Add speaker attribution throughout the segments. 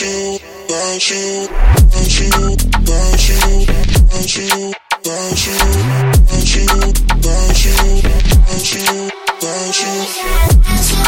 Speaker 1: Thank about you, about you, about you, about you, about you, about you, about you, about you.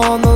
Speaker 2: no,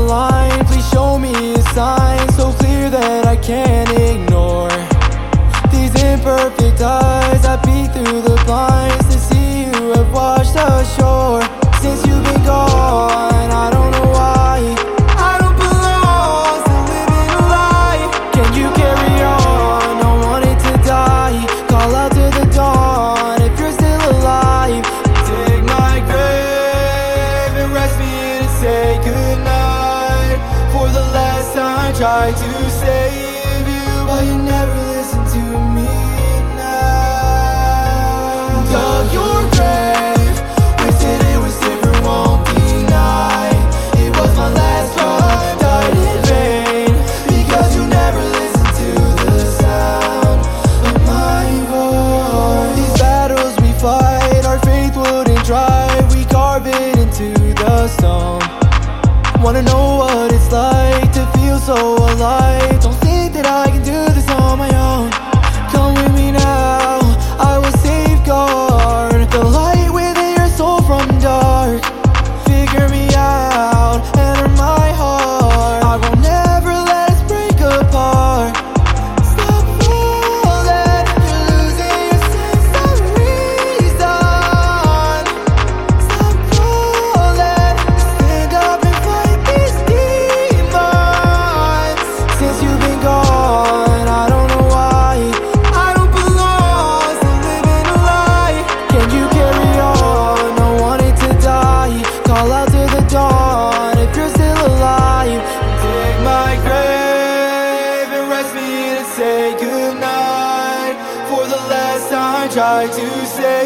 Speaker 2: to save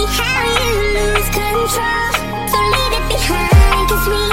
Speaker 3: see how you lose control. So leave it behind cause we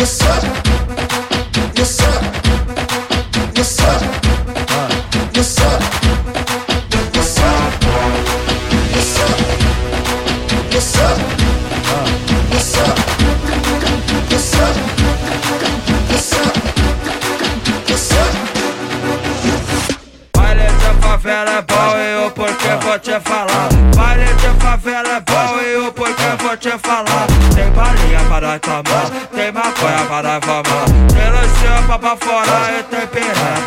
Speaker 4: What's up?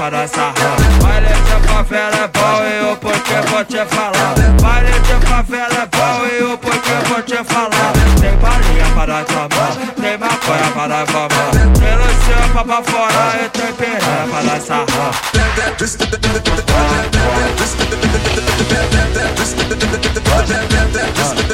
Speaker 5: para sarra. Baile de favela é bom e o porque vou te falar. Baile de favela é bom e o porque vou te falar. Tem balinha para tomar, tem maconha para fumar. Tem luxão pra fora e tem piranha para sarrar. Ah.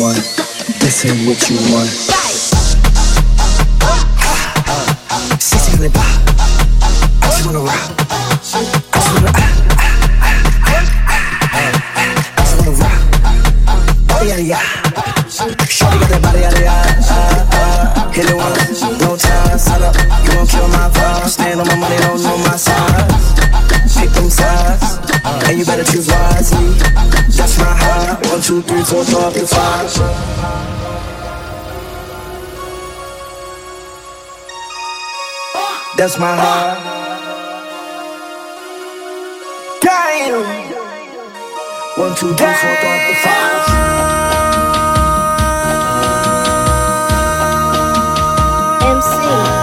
Speaker 6: want. This ain't what you want. Sexy flip, I just wanna rock. That's my heart. Damn. One, two, three, Hold on to the five.
Speaker 7: MC,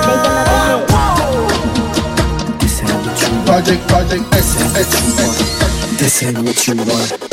Speaker 7: make another hit.
Speaker 6: This ain't what you want. Project, project, S, S, S. This ain't what you want.